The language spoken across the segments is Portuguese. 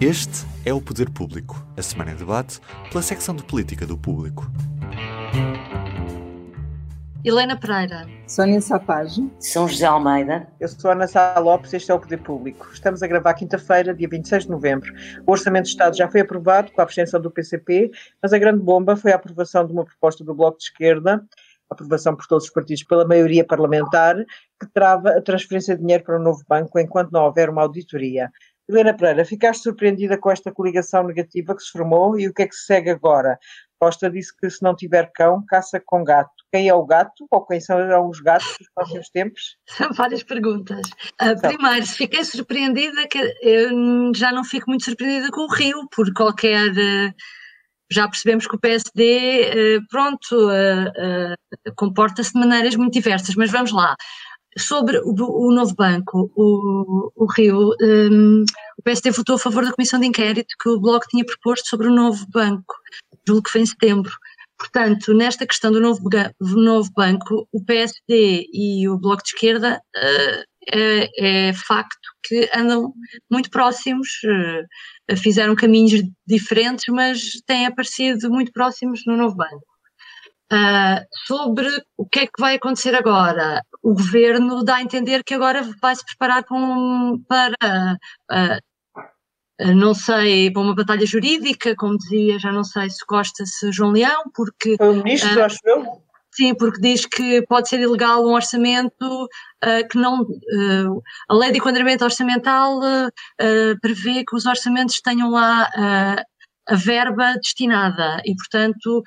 Este é o Poder Público, a semana em debate pela secção de política do público. Helena Pereira. Sónia Sapage. São José Almeida. Eu sou Ana Sá Lopes, este é o Poder Público. Estamos a gravar quinta-feira, dia 26 de novembro. O Orçamento de Estado já foi aprovado com a abstenção do PCP, mas a grande bomba foi a aprovação de uma proposta do Bloco de Esquerda aprovação por todos os partidos pela maioria parlamentar, que trava a transferência de dinheiro para o novo banco enquanto não houver uma auditoria. Helena Pereira, ficaste surpreendida com esta coligação negativa que se formou e o que é que se segue agora? Costa disse que se não tiver cão, caça com gato. Quem é o gato ou quem são os gatos dos próximos tempos? São várias perguntas. Uh, primeiro, se fiquei surpreendida, que eu já não fico muito surpreendida com o Rio, por qualquer. Uh, já percebemos que o PSD, eh, pronto, comporta-se de maneiras muito diversas, mas vamos lá. Sobre o, o novo banco, o, o Rio, um, o PSD votou a favor da comissão de inquérito que o Bloco tinha proposto sobre o novo banco, julgo que foi em setembro. Portanto, nesta questão do novo, novo banco, o PSD e o Bloco de Esquerda uh, é, é, facto que andam muito próximos, uh, fizeram caminhos diferentes, mas têm aparecido muito próximos no novo banco. Uh, sobre o que é que vai acontecer agora, o governo dá a entender que agora vai se preparar para, um, para não sei, para uma batalha jurídica, como dizia, já não sei se Costa, se João Leão, porque. Foi o ministro, uh, acho eu. Sim, porque diz que pode ser ilegal um orçamento uh, que não. Uh, a lei de enquadramento orçamental prevê que os orçamentos tenham lá a verba destinada e, portanto,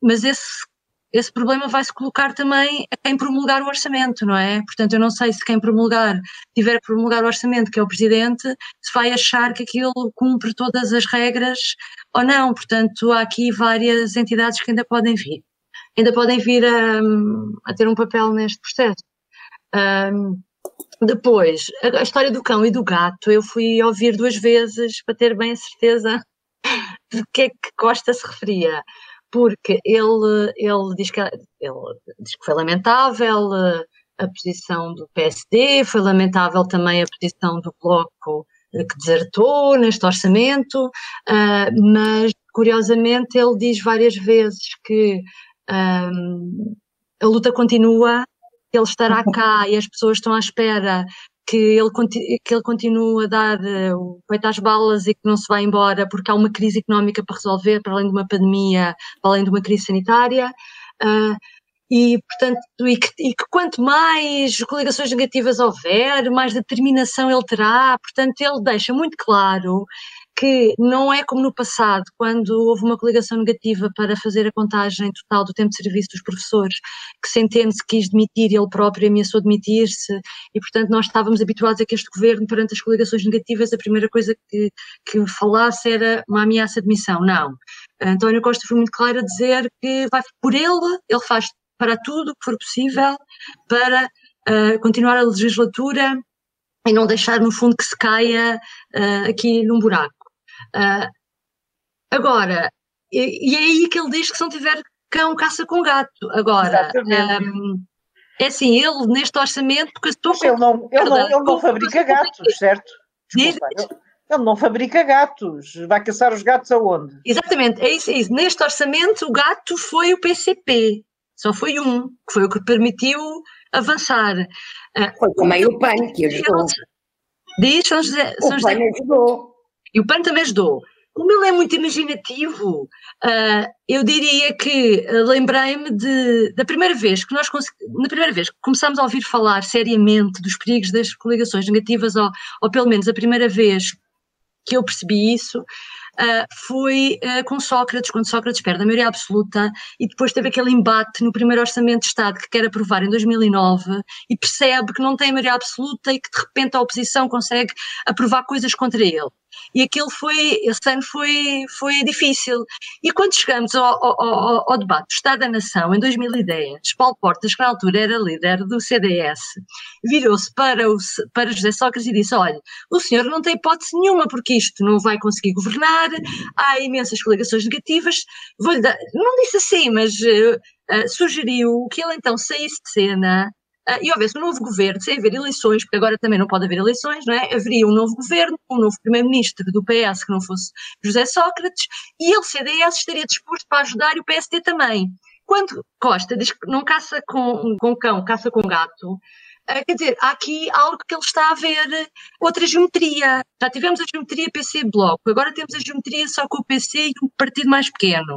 mas esse esse problema vai se colocar também a quem promulgar o orçamento, não é? Portanto, eu não sei se quem promulgar, tiver a promulgar o orçamento, que é o Presidente, se vai achar que aquilo cumpre todas as regras ou não. Portanto, há aqui várias entidades que ainda podem vir. Ainda podem vir a, a ter um papel neste processo. Um, depois, a, a história do cão e do gato, eu fui ouvir duas vezes para ter bem a certeza de que é que Costa se referia porque ele, ele, diz que, ele diz que foi lamentável eh, a posição do PSD, foi lamentável também a posição do Bloco eh, que desertou neste orçamento, uh, mas curiosamente ele diz várias vezes que um, a luta continua, que ele estará cá e as pessoas estão à espera que ele, que ele continua a dar uh, o peito às balas e que não se vai embora porque há uma crise económica para resolver, para além de uma pandemia, para além de uma crise sanitária. Uh, e, portanto, e que, e que, quanto mais coligações negativas houver, mais determinação ele terá. Portanto, ele deixa muito claro que não é como no passado, quando houve uma coligação negativa para fazer a contagem total do tempo de serviço dos professores, que Centeno se quis demitir, ele próprio ameaçou demitir-se, e portanto nós estávamos habituados a que este governo, perante as coligações negativas, a primeira coisa que, que falasse era uma ameaça de demissão. Não. António Costa foi muito claro a dizer que vai por ele, ele faz para tudo o que for possível para uh, continuar a legislatura e não deixar, no fundo, que se caia uh, aqui num buraco. Uh, agora, e, e, é aí que ele diz que se não tiver cão, caça com gato. Agora, um, é assim, ele neste orçamento. ele não, ele não, ele não fabrica gatos, certo? Desculpa, ele, ele não fabrica gatos. Vai caçar os gatos aonde? Exatamente, é isso, é isso. Neste orçamento, o gato foi o PCP. Só foi um, que foi o que permitiu avançar. Ah, foi também o PAN que ajudou. Diz São José. São o PAN ajudou. E o PAN também ajudou. Como ele é muito imaginativo, uh, eu diria que uh, lembrei-me da primeira vez que nós na primeira vez que começámos a ouvir falar seriamente dos perigos das coligações negativas, ou, ou pelo menos a primeira vez que eu percebi isso, uh, foi uh, com Sócrates, quando Sócrates perde a maioria absoluta e depois teve aquele embate no primeiro Orçamento de Estado que quer aprovar em 2009 e percebe que não tem maioria absoluta e que de repente a oposição consegue aprovar coisas contra ele e aquilo foi, esse ano foi, foi difícil. E quando chegamos ao, ao, ao, debate do Estado da Nação, em 2010, Paulo Portas, que na altura era líder do CDS, virou-se para, para José Sócrates e disse, olha, o senhor não tem hipótese nenhuma, porque isto não vai conseguir governar, há imensas coligações negativas, vou-lhe dar, não disse assim, mas uh, sugeriu que ele então saísse de cena e houvesse um novo governo, sem haver eleições, porque agora também não pode haver eleições, não é? Haveria um novo governo, um novo primeiro-ministro do PS que não fosse José Sócrates, e ele, CDS, estaria disposto para ajudar e o PSD também. Quando Costa diz que não caça com, com cão, caça com gato, uh, quer dizer, há aqui algo que ele está a ver, outra geometria. Já tivemos a geometria PC-Bloco, agora temos a geometria só com o PC e um partido mais pequeno.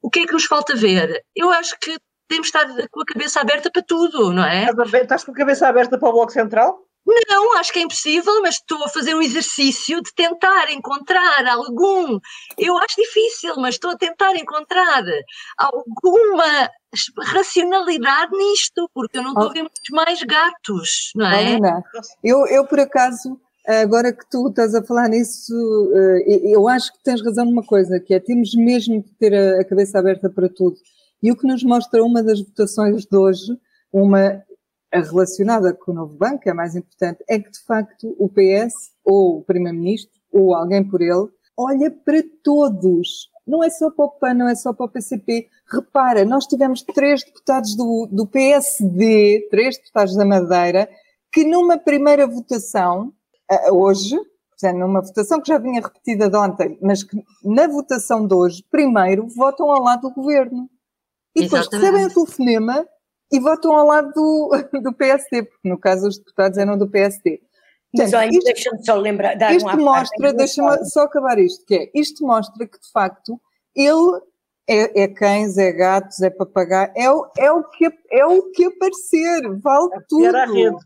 O que é que nos falta ver? Eu acho que temos de estar com a cabeça aberta para tudo, não é? Estás com a cabeça aberta para o Bloco Central? Não, acho que é impossível, mas estou a fazer um exercício de tentar encontrar algum. Eu acho difícil, mas estou a tentar encontrar alguma racionalidade nisto, porque eu não estou a ver muitos mais gatos, não é? Ana, eu, eu por acaso, agora que tu estás a falar nisso, eh, eu acho que tens razão numa coisa, que é temos mesmo de ter a cabeça aberta para tudo. E o que nos mostra uma das votações de hoje, uma relacionada com o novo banco, é mais importante, é que de facto o PS, ou o Primeiro-Ministro, ou alguém por ele, olha para todos. Não é só para o PAN, não é só para o PCP. Repara, nós tivemos três deputados do, do PSD, três deputados da Madeira, que numa primeira votação, hoje, portanto, numa votação que já vinha repetida de ontem, mas que na votação de hoje, primeiro votam ao lado do governo. E depois Exatamente. recebem o telefonema e votam ao lado do, do PSD, porque no caso os deputados eram do PSD. Mas olha, deixa-me só lembrar. Dar isto mostra, deixa-me só acabar isto, que é, isto mostra que de facto ele é, é cães, é gatos, é papagaio, é, o, é, o que, é o que aparecer, vale é tudo.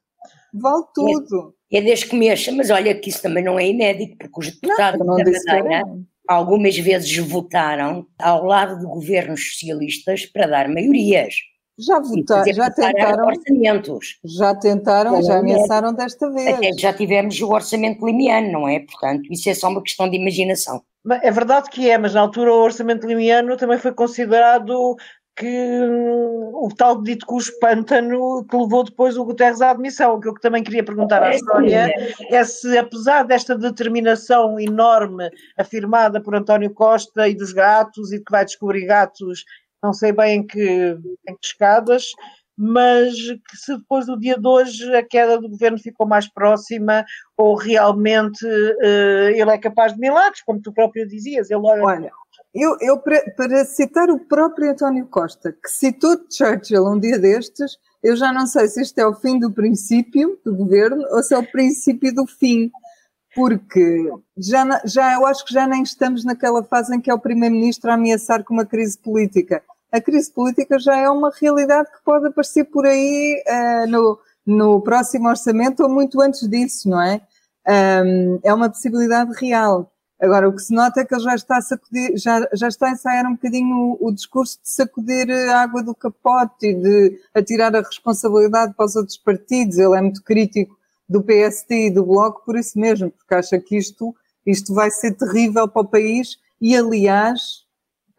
Vale tudo. É, é desde que mexa, mas olha que isso também não é inédito, porque os deputados não, não da Madeira algumas vezes votaram ao lado de governos socialistas para dar maiorias. Já votaram, já tentaram. Orçamentos. Já tentaram, já ameaçaram desta vez. Até já tivemos o orçamento limiano, não é? Portanto, isso é só uma questão de imaginação. É verdade que é, mas na altura o orçamento limiano também foi considerado que o tal dito cujo pântano que levou depois o Guterres à admissão. O que eu também queria perguntar à Sónia é se, apesar desta determinação enorme afirmada por António Costa e dos gatos, e que vai descobrir gatos, não sei bem em que, em que escadas, mas que se depois do dia de hoje a queda do governo ficou mais próxima ou realmente uh, ele é capaz de milagres, como tu próprio dizias. Ele olha, olha eu, eu para, para, citar o próprio António Costa, que citou Churchill um dia destes, eu já não sei se isto é o fim do princípio do governo ou se é o princípio do fim, porque já, já eu acho que já nem estamos naquela fase em que é o primeiro-ministro a ameaçar com uma crise política. A crise política já é uma realidade que pode aparecer por aí uh, no, no próximo orçamento ou muito antes disso, não é? Um, é uma possibilidade real. Agora, o que se nota é que ele já está a sacudir, já, já está a ensaiar um bocadinho o, o discurso de sacudir a água do capote e de atirar a responsabilidade para os outros partidos. Ele é muito crítico do PSD e do Bloco por isso mesmo, porque acha que isto, isto vai ser terrível para o país e, aliás,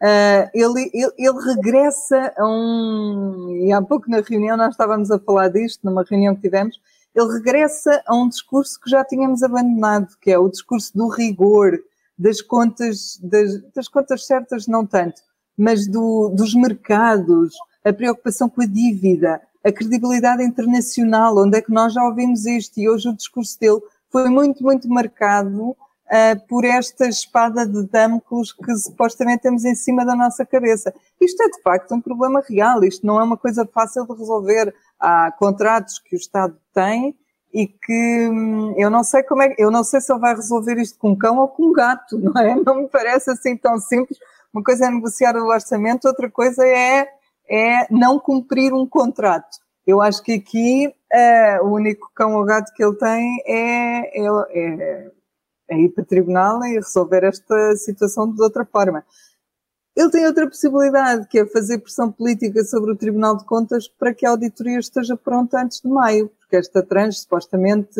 uh, ele, ele, ele, regressa a um. E há pouco na reunião nós estávamos a falar disto, numa reunião que tivemos. Ele regressa a um discurso que já tínhamos abandonado, que é o discurso do rigor, das contas, das, das contas certas não tanto, mas do, dos mercados, a preocupação com a dívida, a credibilidade internacional, onde é que nós já ouvimos isto e hoje o discurso dele foi muito, muito marcado uh, por esta espada de Damocles que supostamente temos em cima da nossa cabeça. Isto é de facto um problema real, isto não é uma coisa fácil de resolver. Há contratos que o Estado tem e que hum, eu não sei como é, eu não sei se ele vai resolver isto com um cão ou com um gato, não é? Não me parece assim tão simples. Uma coisa é negociar o orçamento, outra coisa é, é não cumprir um contrato. Eu acho que aqui uh, o único cão ou gato que ele tem é, é, é, é ir para o tribunal e resolver esta situação de outra forma. Ele tem outra possibilidade, que é fazer pressão política sobre o Tribunal de Contas para que a auditoria esteja pronta antes de maio, porque esta tranche, supostamente,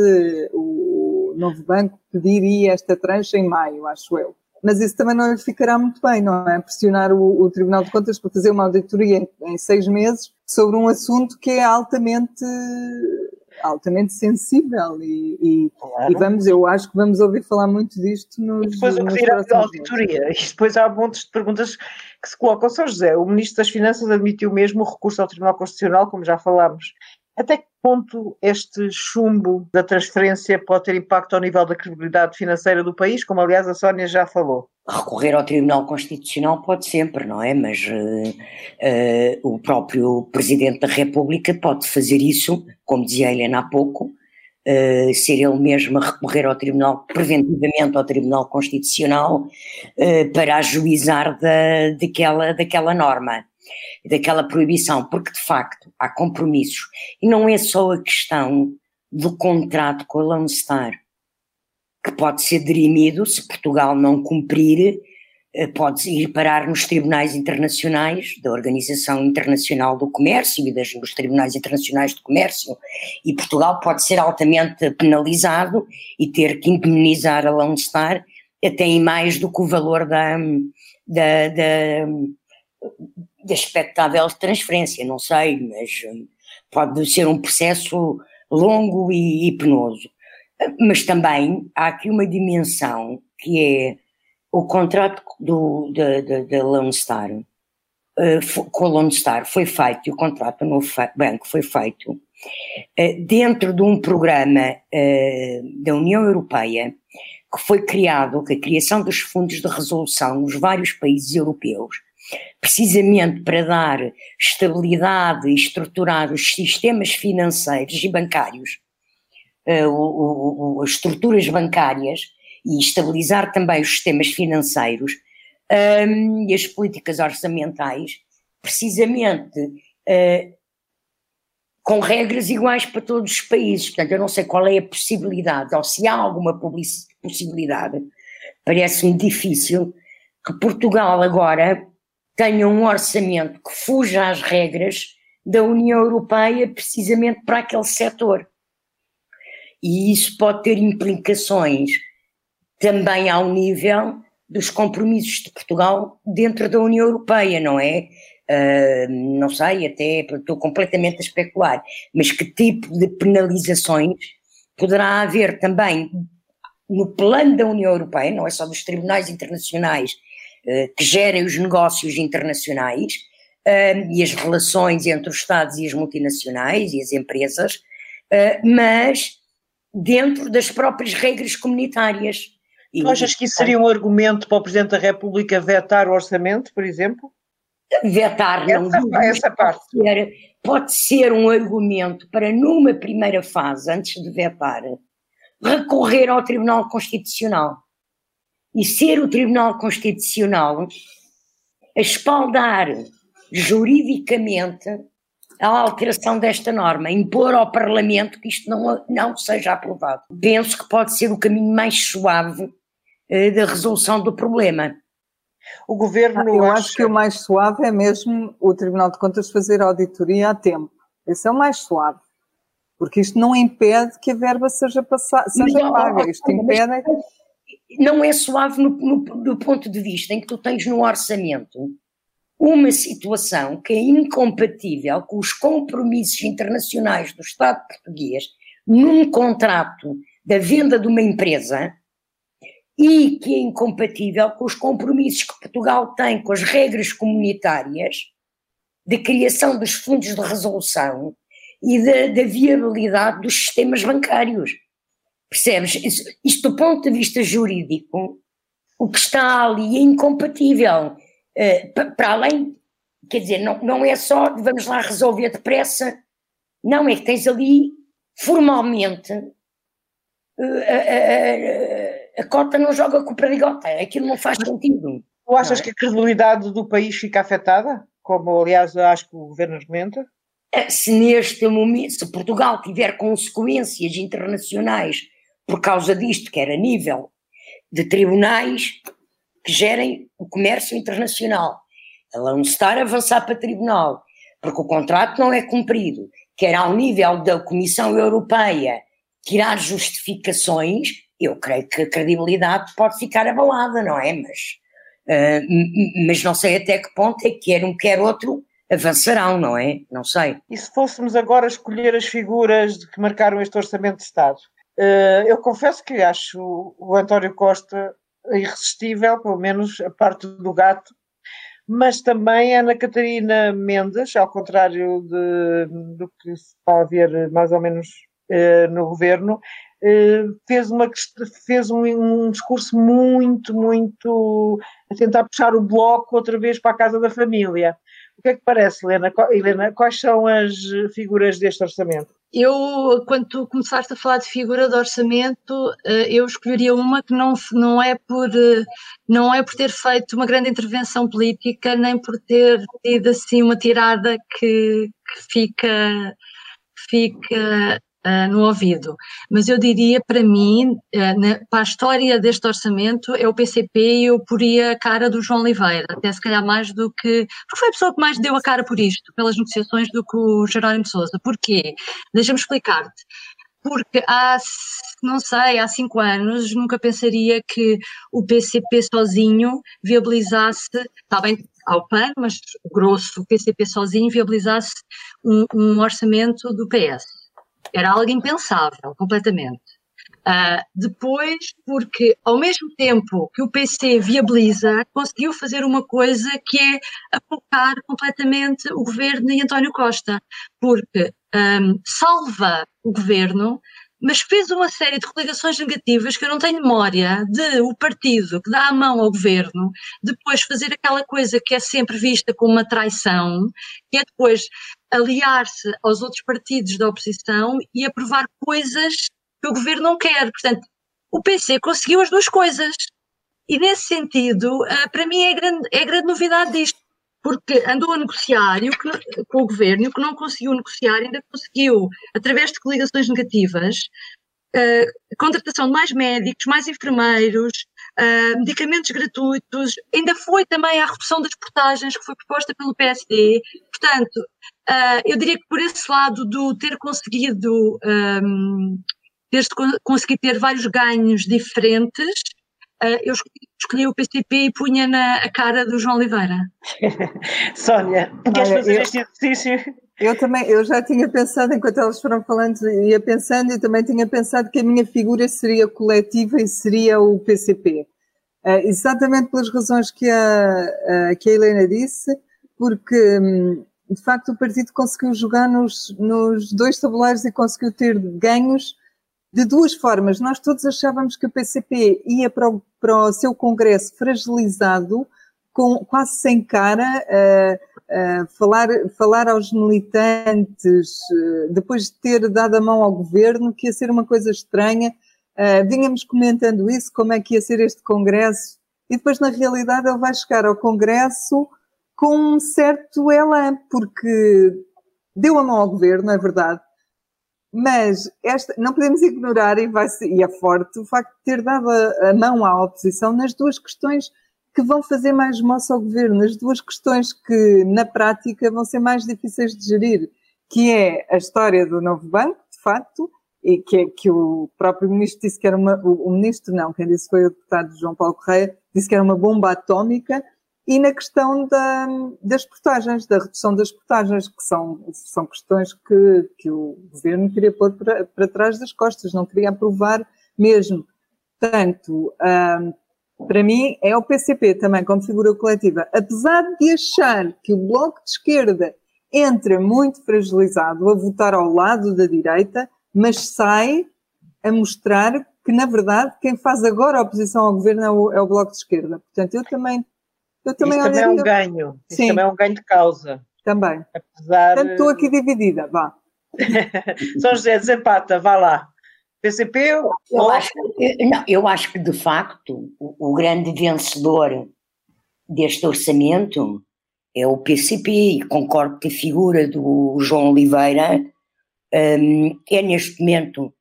o novo banco pediria esta tranche em maio, acho eu. Mas isso também não lhe ficará muito bem, não é? Pressionar o, o Tribunal de Contas para fazer uma auditoria em, em seis meses sobre um assunto que é altamente altamente sensível e, e, claro. e, vamos, eu acho que vamos ouvir falar muito disto nos e depois o que dirá a auditoria e depois há montes de perguntas que se colocam. São José, o Ministro das Finanças admitiu mesmo o recurso ao Tribunal Constitucional, como já falámos. Até que ponto este chumbo da transferência pode ter impacto ao nível da credibilidade financeira do país, como aliás a Sónia já falou? Recorrer ao Tribunal Constitucional pode sempre, não é? Mas uh, uh, o próprio Presidente da República pode fazer isso, como dizia a Helena há pouco, uh, ser ele mesmo a recorrer ao Tribunal, preventivamente ao Tribunal Constitucional, para ajuizar da, daquela, daquela norma daquela proibição, porque de facto há compromissos. E não é só a questão do contrato com a Lone Star, que pode ser dirimido se Portugal não cumprir, eh, pode ir parar nos tribunais internacionais da Organização Internacional do Comércio e das, dos tribunais internacionais do comércio, e Portugal pode ser altamente penalizado e ter que indemnizar a Lone Star até em mais do que o valor da, da, da de expectável transferência, não sei, mas hum, pode ser um processo longo e, penoso. Mas também há aqui uma dimensão que é o contrato do, da, da, da Lone Star, uh, com a Lone Star foi feito, o contrato no banco foi feito uh, dentro de um programa uh, da União Europeia que foi criado, que a criação dos fundos de resolução nos vários países europeus, precisamente para dar estabilidade e estruturar os sistemas financeiros e bancários, uh, as estruturas bancárias e estabilizar também os sistemas financeiros um, e as políticas orçamentais, precisamente uh, com regras iguais para todos os países. Portanto, eu não sei qual é a possibilidade, ou se há alguma possibilidade, parece-me difícil que Portugal agora tenha um orçamento que fuja às regras da União Europeia precisamente para aquele setor. E isso pode ter implicações também ao nível dos compromissos de Portugal dentro da União Europeia, não é? Uh, não sei, até estou completamente a especular, mas que tipo de penalizações poderá haver também no plano da União Europeia, não é só dos tribunais internacionais que gerem os negócios internacionais uh, e as relações entre os Estados e as multinacionais e as empresas, uh, mas dentro das próprias regras comunitárias. Tu achas que isso seria um argumento para o Presidente da República vetar o orçamento, por exemplo? Vetar, não essa, essa parte. Pode ser, pode ser um argumento para, numa primeira fase, antes de vetar, recorrer ao Tribunal Constitucional e ser o Tribunal Constitucional a espaldar juridicamente a alteração desta norma, impor ao Parlamento que isto não, não seja aprovado. Penso que pode ser o caminho mais suave eh, da resolução do problema. O governo. Ah, eu acha... acho que o mais suave é mesmo o Tribunal de Contas fazer auditoria a tempo. Esse é o mais suave. Porque isto não impede que a verba seja, passada, seja paga. Isto impede não é suave no, no, do ponto de vista em que tu tens no orçamento uma situação que é incompatível com os compromissos internacionais do Estado português num contrato da venda de uma empresa e que é incompatível com os compromissos que Portugal tem com as regras comunitárias de criação dos fundos de resolução e da, da viabilidade dos sistemas bancários. Percebes? Isto do ponto de vista jurídico, o que está ali é incompatível. Uh, para além, quer dizer, não, não é só vamos lá resolver depressa, não, é que tens ali formalmente uh, a, a, a, cota não joga com o perdigota, aquilo não faz sentido. Tu achas é? que a credibilidade do país fica afetada? Como aliás acho que o governo argumenta? Eh, se neste momento, se Portugal tiver consequências internacionais por causa disto, quer a nível de tribunais que gerem o comércio internacional. A Lone Star avançar para tribunal, porque o contrato não é cumprido, quer ao nível da Comissão Europeia tirar justificações, eu creio que a credibilidade pode ficar abalada, não é? Mas, uh, mas não sei até que ponto é que quer um quer outro avançarão, não é? Não sei. E se fôssemos agora escolher as figuras que marcaram este Orçamento de Estado? Uh, eu confesso que acho o António Costa irresistível, pelo menos a parte do gato, mas também Ana Catarina Mendes, ao contrário de, do que se está a ver mais ou menos uh, no governo, uh, fez, uma, fez um, um, discurso muito, muito a tentar puxar o bloco outra vez para a casa da família. O que é que parece, Helena? Helena, quais são as figuras deste orçamento? Eu, quando tu começaste a falar de figura de orçamento, eh, eu escolheria uma que não, não, é por, eh, não é por ter feito uma grande intervenção política, nem por ter tido assim uma tirada que, que fica, fica uh, no ouvido. Mas eu diria, para mim, uh, na, para a história deste orçamento, é o PCP e eu poria a cara do João Oliveira, até se calhar mais do que. Porque foi a pessoa que mais deu a cara por isto, pelas negociações, do que o Jerónimo Souza. Porquê? Deixa-me explicar-te porque há, não sei, há cinco anos nunca pensaria que o PCP sozinho viabilizasse, está bem ao PAN, mas grosso, o PCP sozinho viabilizasse um, um orçamento do PS. Era algo impensável, completamente. Uh, depois, porque ao mesmo tempo que o PC viabiliza, conseguiu fazer uma coisa que é apocar completamente o governo e António Costa, porque um, salva o governo, mas fez uma série de coligações negativas que eu não tenho memória de o partido que dá a mão ao governo depois fazer aquela coisa que é sempre vista como uma traição, que é depois aliar-se aos outros partidos da oposição e aprovar coisas que o governo não quer. Portanto, o PC conseguiu as duas coisas. E nesse sentido, eh, para mim é grande, é grande novidade disto, porque andou a negociar e o que, com o governo e o que não conseguiu negociar ainda conseguiu, através de coligações negativas, uh, contratação de mais médicos, mais enfermeiros, uh, medicamentos gratuitos, ainda foi também a redução das portagens que foi proposta pelo PSD. Portanto, uh, eu diria que por esse lado do ter conseguido um, ter conseguido ter vários ganhos diferentes, eu escolhi o PCP e punha na a cara do João Oliveira. Sónia, queres Olha, fazer eu, este exercício? Eu também, eu já tinha pensado, enquanto elas foram falando, ia pensando e também tinha pensado que a minha figura seria coletiva e seria o PCP. Uh, exatamente pelas razões que a, uh, que a Helena disse, porque um, de facto o partido conseguiu jogar nos, nos dois tabuleiros e conseguiu ter ganhos de duas formas. Nós todos achávamos que o PCP ia para o, para o seu congresso fragilizado, com, quase sem cara, uh, uh, falar, falar aos militantes, uh, depois de ter dado a mão ao governo, que ia ser uma coisa estranha, Uh, vínhamos comentando isso, como é que ia ser este congresso, e depois, na realidade, ele vai chegar ao congresso com um certo elan, porque deu a mão ao governo, é verdade, mas esta, não podemos ignorar, e, vai e é forte, o facto de ter dado a, a mão à oposição nas duas questões que vão fazer mais moça ao governo, nas duas questões que, na prática, vão ser mais difíceis de gerir, que é a história do novo banco, de facto, e que, que o próprio ministro disse que era uma, o, o, ministro não, quem disse foi o deputado João Paulo Correia, disse que era uma bomba atómica, e na questão da, das portagens, da redução das portagens, que são, são questões que, que o governo queria pôr para, para trás das costas, não queria aprovar mesmo. Portanto, um, para mim é o PCP também como figura coletiva, apesar de achar que o Bloco de Esquerda entra muito fragilizado a votar ao lado da direita, mas sai a mostrar que, na verdade, quem faz agora a oposição ao governo é o, é o Bloco de Esquerda. Portanto, eu também. Eu também Isso também é um ganho. Isso Sim. também é um ganho de causa. Também. Apesar... Portanto, estou aqui dividida, vá. São José, desempata, vá lá. PCP? Eu acho, não, eu acho que, de facto, o, o grande vencedor deste orçamento é o PCP, e concordo que a figura do João Oliveira um, é neste momento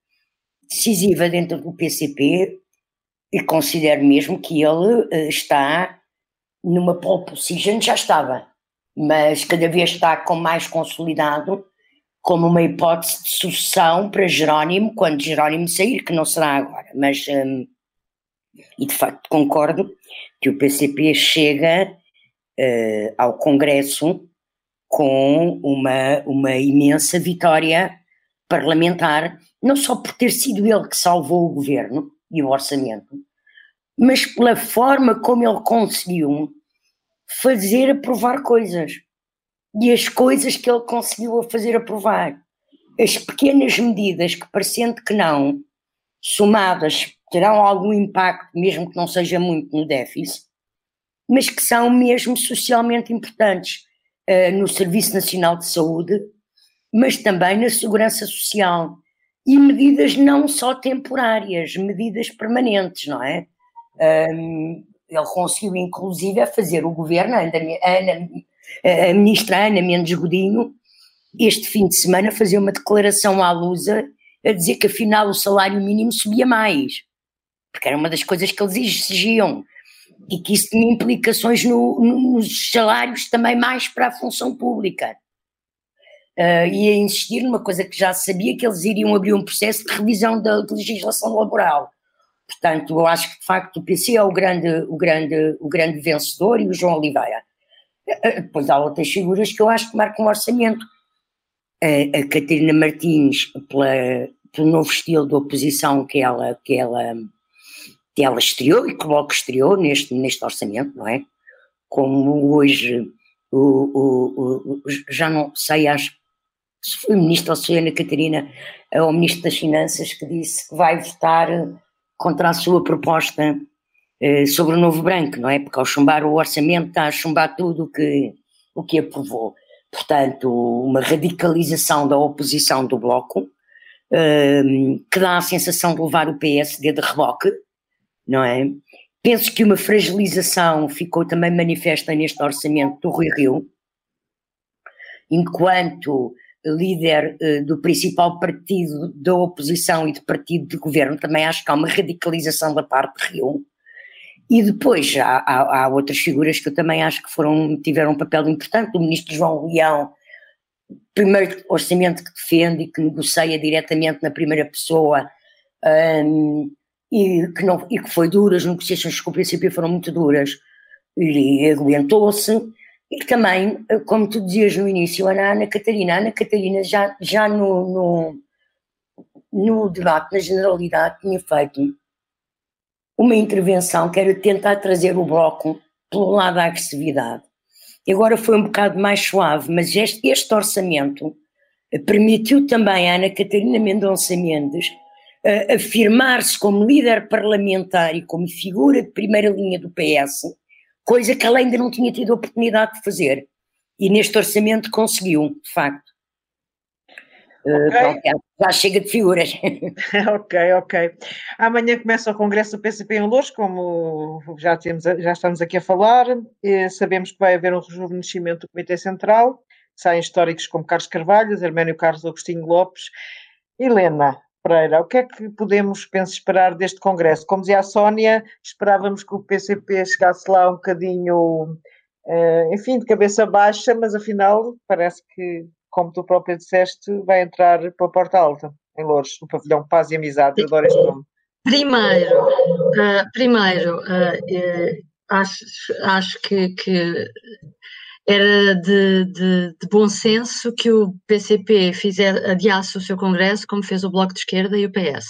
decisiva dentro do PCP, e considero mesmo que ele uh, está numa pole position, já estava, mas cada vez está com mais consolidado como uma hipótese de sucessão para Jerónimo, quando Jerónimo sair, que não será agora, mas um, e de facto concordo que o PCP chega uh, ao Congresso com uma, uma imensa vitória parlamentar, não só por ter sido ele que salvou o governo e o orçamento, mas pela forma como ele conseguiu fazer aprovar coisas e as coisas que ele conseguiu a fazer aprovar. As pequenas medidas que, parecendo que não, somadas, terão algum impacto, mesmo que não seja muito no déficit, mas que são mesmo socialmente importantes uh, no Serviço Nacional de Saúde, mas também na segurança social. E medidas não só temporárias, medidas permanentes, não é? Ele conseguiu, inclusive, fazer o governo, a, Ana, a ministra Ana Mendes Godinho, este fim de semana, fazer uma declaração à Lusa a dizer que afinal o salário mínimo subia mais, porque era uma das coisas que eles exigiam, e que isso tinha implicações no, no, nos salários também mais para a função pública. Uh, e a insistir numa coisa que já sabia, que eles iriam abrir um processo de revisão da legislação laboral. Portanto, eu acho que de facto o PC é o grande, o grande, o grande vencedor e o João Oliveira. Uh, depois há outras figuras que eu acho que marcam um orçamento. Uh, a Catarina Martins, pela, pelo novo estilo de oposição que ela, que ela, que ela estreou e que logo estreou neste, neste orçamento, não é? Como hoje, o, o, o já não sei, acho se foi o ministro ou se foi a Ana Catarina, ou o ministro das Finanças, que disse que vai votar contra a sua proposta eh, sobre o novo branco, não é? Porque ao chumbar o orçamento está a chumbar tudo que, o que aprovou. Portanto, uma radicalização da oposição do Bloco, eh, que dá a sensação de levar o PSD de reboque, não é? Penso que uma fragilização ficou também manifesta neste orçamento do Rui Rio, enquanto líder uh, do principal partido da oposição e do partido de governo, também acho que há uma radicalização da parte de Rio. E depois há, há, há, outras figuras que eu também acho que foram, tiveram um papel importante, o ministro João Leão, primeiro orçamento que defende e que negocia diretamente na primeira pessoa, um, e, que não, e que foi duro, as negociações com o princípio foram muito duras, e aguentou-se, e que também, eh, como tu dizias no início, Ana, Ana Catarina, Ana Catarina já, já no, no, no debate, na generalidade, tinha feito uma intervenção que era tentar trazer o bloco pelo lado da agressividade. E agora foi um bocado mais suave, mas este, este orçamento eh, permitiu também a Ana Catarina Mendonça Mendes uh, afirmar-se como líder parlamentar e como figura de primeira linha do PS coisa que ela ainda não tinha tido a oportunidade de fazer. E neste orçamento conseguiu, de facto. Eh, okay. Uh, já chega de figuras. ok, ok. Amanhã começa o Congresso do PCP em Louros, como já, temos, já estamos aqui a falar. E sabemos que vai haver um rejuvenescimento do Comitê Central. Saem históricos como Carlos Carvalho, Arménio Carlos Agostinho Lopes. Helena, Pereira, o que é que podemos, penso, esperar deste Congresso? Como dizia a Sónia, esperávamos que o PCP chegasse lá um bocadinho, uh, enfim, de cabeça baixa, mas afinal parece que, como tu própria disseste, vai entrar para a porta alta, em Louros, no pavilhão Paz e Amizade, adoro este nome. Primeiro, uh, primeiro, uh, acho, acho que, que era de, de, de, bom senso que o PCP fizer, adiasse o seu congresso, como fez o Bloco de Esquerda e o PS.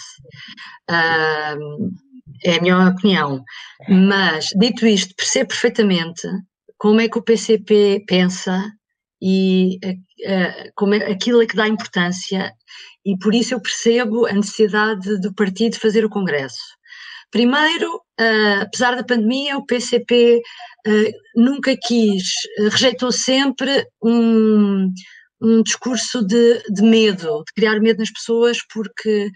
Uh, é a minha opinião. Mas, dito isto, percebo perfeitamente como é que o PCP pensa e uh, como é, aquilo é que dá importância, e por isso eu percebo a necessidade do partido fazer o congresso. Primeiro, uh, apesar da pandemia, o PCP uh, nunca quis, uh, rejeitou sempre um, um discurso de, de, medo, de criar medo nas pessoas, porque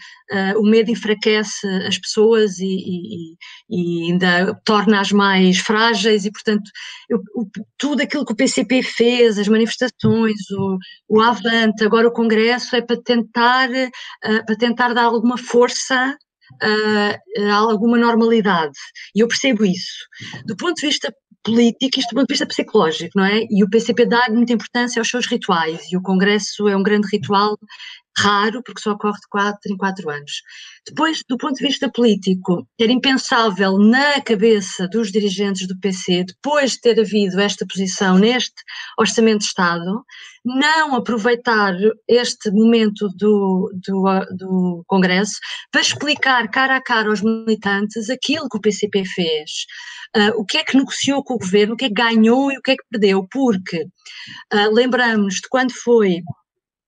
o medo enfraquece as pessoas e, e, e ainda torna-as mais frágeis, e portanto, eu, tudo aquilo que o PCP fez, as manifestações, o, o Avante, agora o Congresso, é para tentar, para tentar dar alguma força uh, alguma normalidade. E eu percebo isso. Do ponto de vista político, isto do ponto de vista psicológico, não é? E o PCP dá muita importância aos seus rituais, e o Congresso é um grande ritual raro, porque só ocorre de 4 em 4 anos. Depois, do ponto de vista político, era impensável na cabeça dos dirigentes do PC, depois de ter havido esta posição neste Orçamento de Estado, não aproveitar este momento do, do, do Congresso para explicar cara a cara aos militantes aquilo que o PCP fez, uh, o que é que negociou com o governo, o que é que ganhou e o que é que perdeu, porque uh, lembramos de quando foi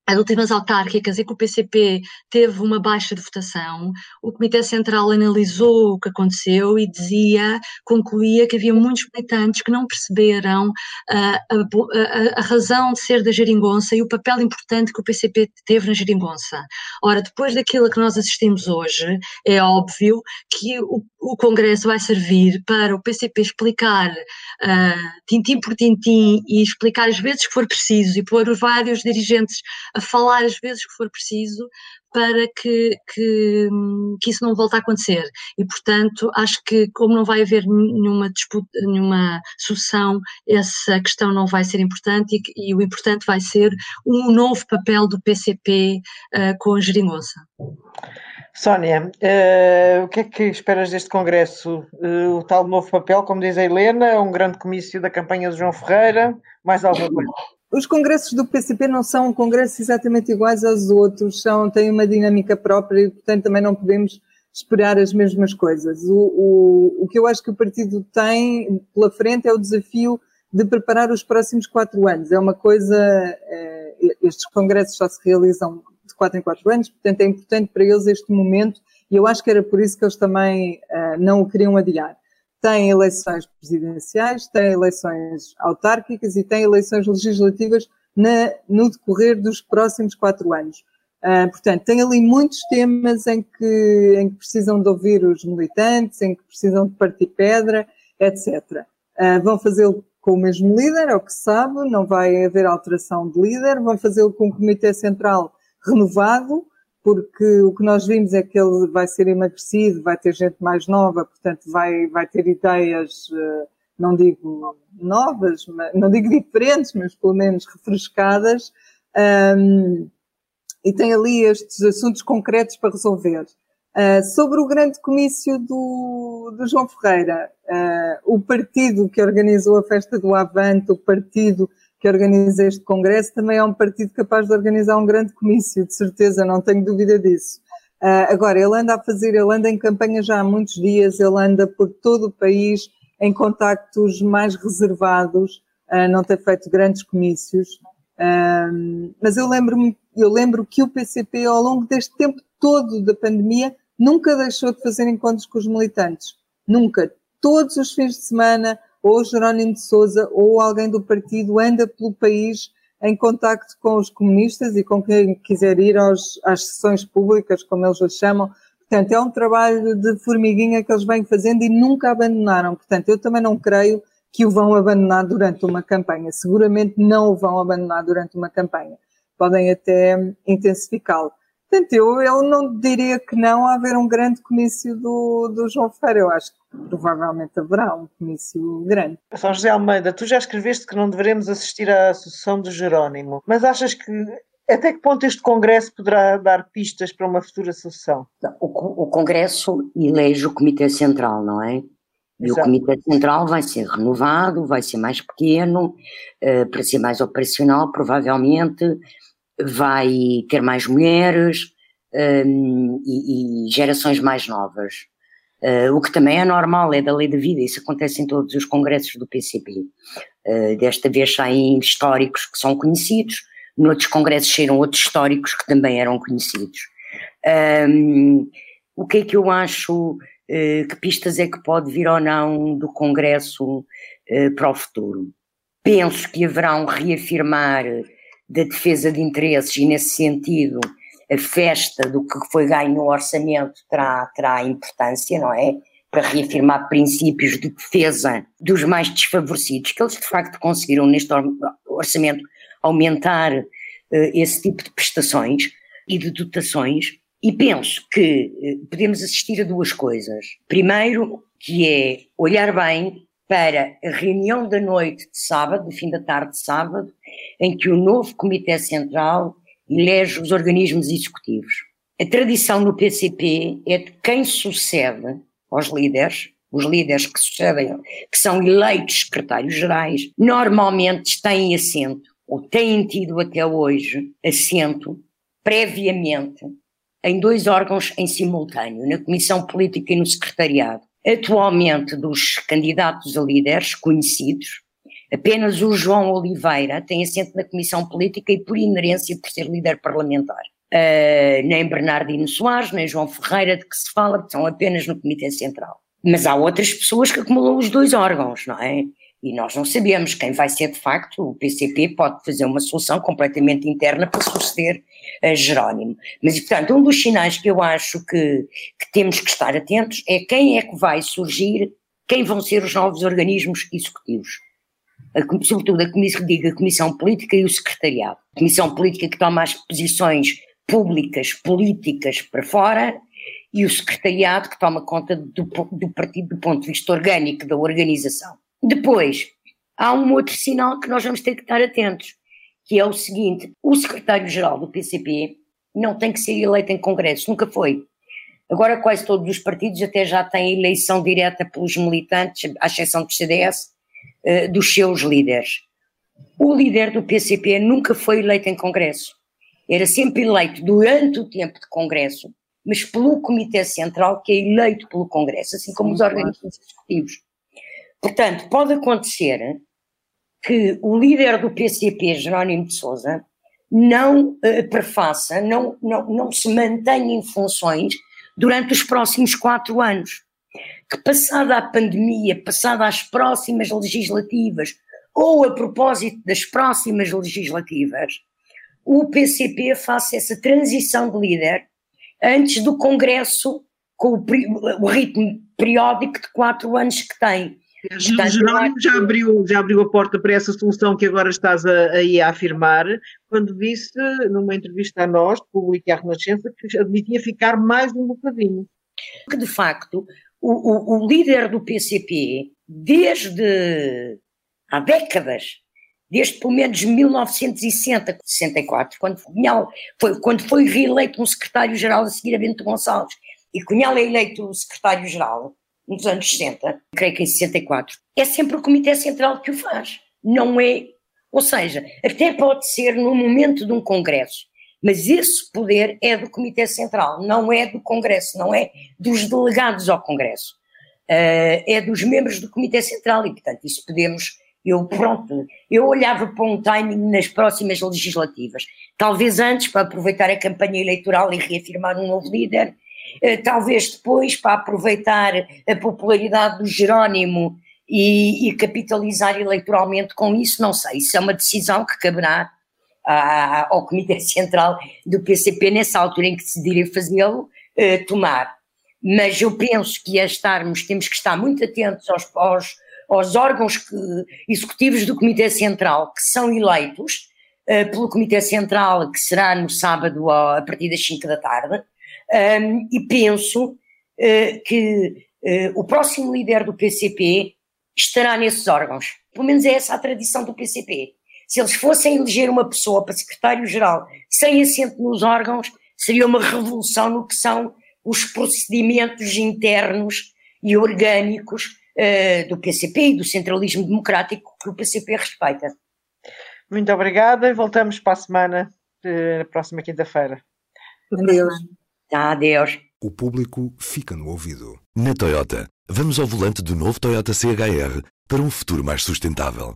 as últimas autárquicas e que o PCP teve uma baixa de votação, o Comitê Central analisou o que aconteceu e dizia, concluía que havia muitos militantes que não perceberam uh, a, a, a, razão de ser da geringonça e o papel importante que o PCP teve na geringonça. Ora, depois daquilo que nós assistimos hoje, é óbvio que o, o Congresso vai servir para o PCP explicar uh, tintim por tintim e explicar as vezes que for preciso e pôr vários dirigentes a falar as vezes que for preciso para que, que, que, isso não volte a acontecer. E, portanto, acho que, como não vai haver nenhuma disputa, nenhuma sucessão, essa questão não vai ser importante e, e o importante vai ser um novo papel do PCP uh, ah, com a geringonça. Sónia, uh, o que é que esperas deste Congresso? Uh, o tal novo papel, como diz a Helena, um grande comício da campanha de João Ferreira, mais alguma coisa? Os congressos do PCP não são congressos exatamente iguais aos outros, são, têm uma dinâmica própria e, portanto, também não podemos esperar as mesmas coisas. O, o, o que eu acho que o partido tem pela frente é o desafio de preparar os próximos quatro anos. É uma coisa, eh, estes congressos só se realizam de quatro em quatro anos, portanto é importante para eles este momento e eu acho que era por isso que eles também uh, não o queriam adiar. Tem eleições presidenciais, tem eleições autárquicas e tem eleições legislativas na, no decorrer dos próximos quatro anos. Uh, portanto, tem ali muitos temas em que, em que precisam de ouvir os militantes, em que precisam de partir pedra, etc. Uh, ah, vão fazê-lo com o mesmo líder, é o que se sabe, não vai haver alteração de líder, vão fazê-lo com o Comitê Central renovado, porque o que nós vimos é que ele vai ser emagrecido, vai ter gente mais nova, portanto vai, vai ter ideias, eh, não digo novas, não digo diferentes, mas pelo menos refrescadas, um, e tem ali estes assuntos concretos para resolver. Uh, sobre o grande comício do, do João Ferreira, uh, o partido que organizou a festa do Avante, o partido que organiza este congresso, também é um partido capaz de organizar um grande comício, de certeza, não tenho dúvida disso. Uh, agora, ele anda a fazer, ele anda em campanha já há muitos dias, ele anda por todo o país em contactos mais reservados, uh, não tem feito grandes comícios. Uh, mas eu lembro-me, eu lembro que o PCP, ao longo deste tempo todo da pandemia, nunca deixou de fazer encontros com os militantes. Nunca. Todos os fins de semana, ou Jerónimo de Souza ou alguém do partido anda pelo país em contacto com os comunistas e com quem quiser ir aos, às sessões públicas, como eles as chamam. Portanto, é um trabalho de formiguinha que eles vêm fazendo e nunca abandonaram. Portanto, eu também não creio que o vão abandonar durante uma campanha. Seguramente não o vão abandonar durante uma campanha. Podem até intensificá-lo. Portanto, eu, eu não diria que não haver um grande comício do, do João Ferreira. Eu acho que provavelmente haverá um comício grande. São José Almeida, tu já escreveste que não deveremos assistir à sucessão do Jerónimo, mas achas que até que ponto este Congresso poderá dar pistas para uma futura sucessão? O, o Congresso elege o Comitê Central, não é? E Exato. o Comitê Central vai ser renovado, vai ser mais pequeno, uh, para ser mais operacional, provavelmente vai ter mais mulheres um, e, e, gerações mais novas. Uh, o que também é normal, é da lei da vida, isso acontece em todos os congressos do PCP. Uh, eh, desta vez saem históricos que são conhecidos, noutros congressos saíram outros históricos que também eram conhecidos. Um, o que é que eu acho, uh, que pistas é que pode vir ou não do congresso para o futuro? Penso que haverá um reafirmar da defesa de interesses e, nesse sentido, a festa do que foi ganho no orçamento terá, terá importância, não é? Para reafirmar princípios de defesa dos mais desfavorecidos, que eles de facto conseguiram neste orçamento aumentar uh, esse tipo de prestações e de dotações E penso que eh, podemos assistir a duas coisas. Primeiro, que é olhar bem para a reunião da noite de sábado, do fim da tarde de sábado, em que o novo Comitê Central elege os organismos executivos. A tradição no PCP é de quem sucede aos líderes, os líderes que sucedem, que são eleitos secretários-gerais, normalmente têm assento, ou têm tido até hoje assento, previamente, em dois órgãos em simultâneo, na Comissão Política e no Secretariado. Atualmente, dos candidatos a líderes conhecidos, apenas o João Oliveira tem assento na Comissão Política e, por inerência, por ser líder parlamentar. Uh, nem Bernardino Soares, nem João Ferreira, de que se fala, são apenas no Comitê Central. Mas há outras pessoas que acumulam os dois órgãos, não é? E nós não sabemos quem vai ser de facto. O PCP pode fazer uma solução completamente interna para suceder a Jerónimo. Mas, portanto, um dos sinais que eu acho que, que temos que estar atentos é quem é que vai surgir, quem vão ser os novos organismos executivos. A, sobretudo a comissão, digo, a Comissão Política e o Secretariado. A Comissão Política que toma as posições públicas, políticas para fora, e o Secretariado que toma conta do, do partido do ponto de vista orgânico da organização. Depois, há um outro sinal que nós vamos ter que estar atentos, que é o seguinte: o secretário-geral do PCP não tem que ser eleito em Congresso, nunca foi. Agora, quase todos os partidos até já têm eleição direta pelos militantes, à exceção do CDS, eh, dos seus líderes. O líder do PCP nunca foi eleito em Congresso. Era sempre eleito durante o tempo de Congresso, mas pelo Comitê Central, que é eleito pelo Congresso, assim como Sim, os organismos executivos. Portanto, pode acontecer que o líder do PCP, Jerónimo de Souza, não uh, prefaça, não, não, não se mantenha em funções durante os próximos quatro anos. Que passada a pandemia, passada as próximas legislativas, ou a propósito das próximas legislativas, o PCP faça essa transição de líder antes do Congresso com o, o ritmo periódico de quatro anos que tem. Portanto, Jerónimo já abriu, já abriu a porta para essa solução que agora estás aí a, a, afirmar, quando disse numa entrevista a nós, público e à Renascença, que admitia ficar mais um bocadinho. Que de facto o, o, o líder do PCP, desde há décadas, desde pelo menos 1960, 64, quando Cunhal foi, quando foi reeleito um secretário-geral a seguir a Bento Gonçalves, e Cunhal é eleito secretário-geral, nos anos 60, creio que em 64, é sempre o Comitê Central que o faz. Não é. Ou seja, até pode ser no momento de um congresso, mas esse poder é do Comitê Central, não é do Congresso, não é dos delegados ao Congresso. Uh, é dos membros do Comitê Central e, portanto, isso podemos. Eu, pronto, eu olhava para um timing nas próximas legislativas, talvez antes para aproveitar a campanha eleitoral e reafirmar um novo líder, eh, talvez depois para aproveitar a popularidade do Jerónimo e, e, capitalizar eleitoralmente com isso, não sei. Isso é uma decisão que caberá ao Comitê Central do PCP, nessa altura em que decidirem fazê-lo, eh, tomar. Mas eu penso que a estarmos, temos que estar muito atentos aos, aos, aos órgãos que, executivos do Comitê Central que são eleitos eh, pelo Comitê Central, que será no sábado a partir das 5 da tarde, um, e penso uh, que uh, o próximo líder do PCP estará nesses órgãos. Pelo menos é essa a tradição do PCP. Se eles fossem eleger uma pessoa para secretário-geral sem assento nos órgãos, seria uma revolução no que são os procedimentos internos e orgânicos uh, do PCP e do centralismo democrático que o PCP respeita. Muito obrigada e voltamos para a semana, na próxima quinta-feira. Adeus. Tá, adeus. O público fica no ouvido. Na Toyota, vamos ao volante do novo Toyota CHR para um futuro mais sustentável.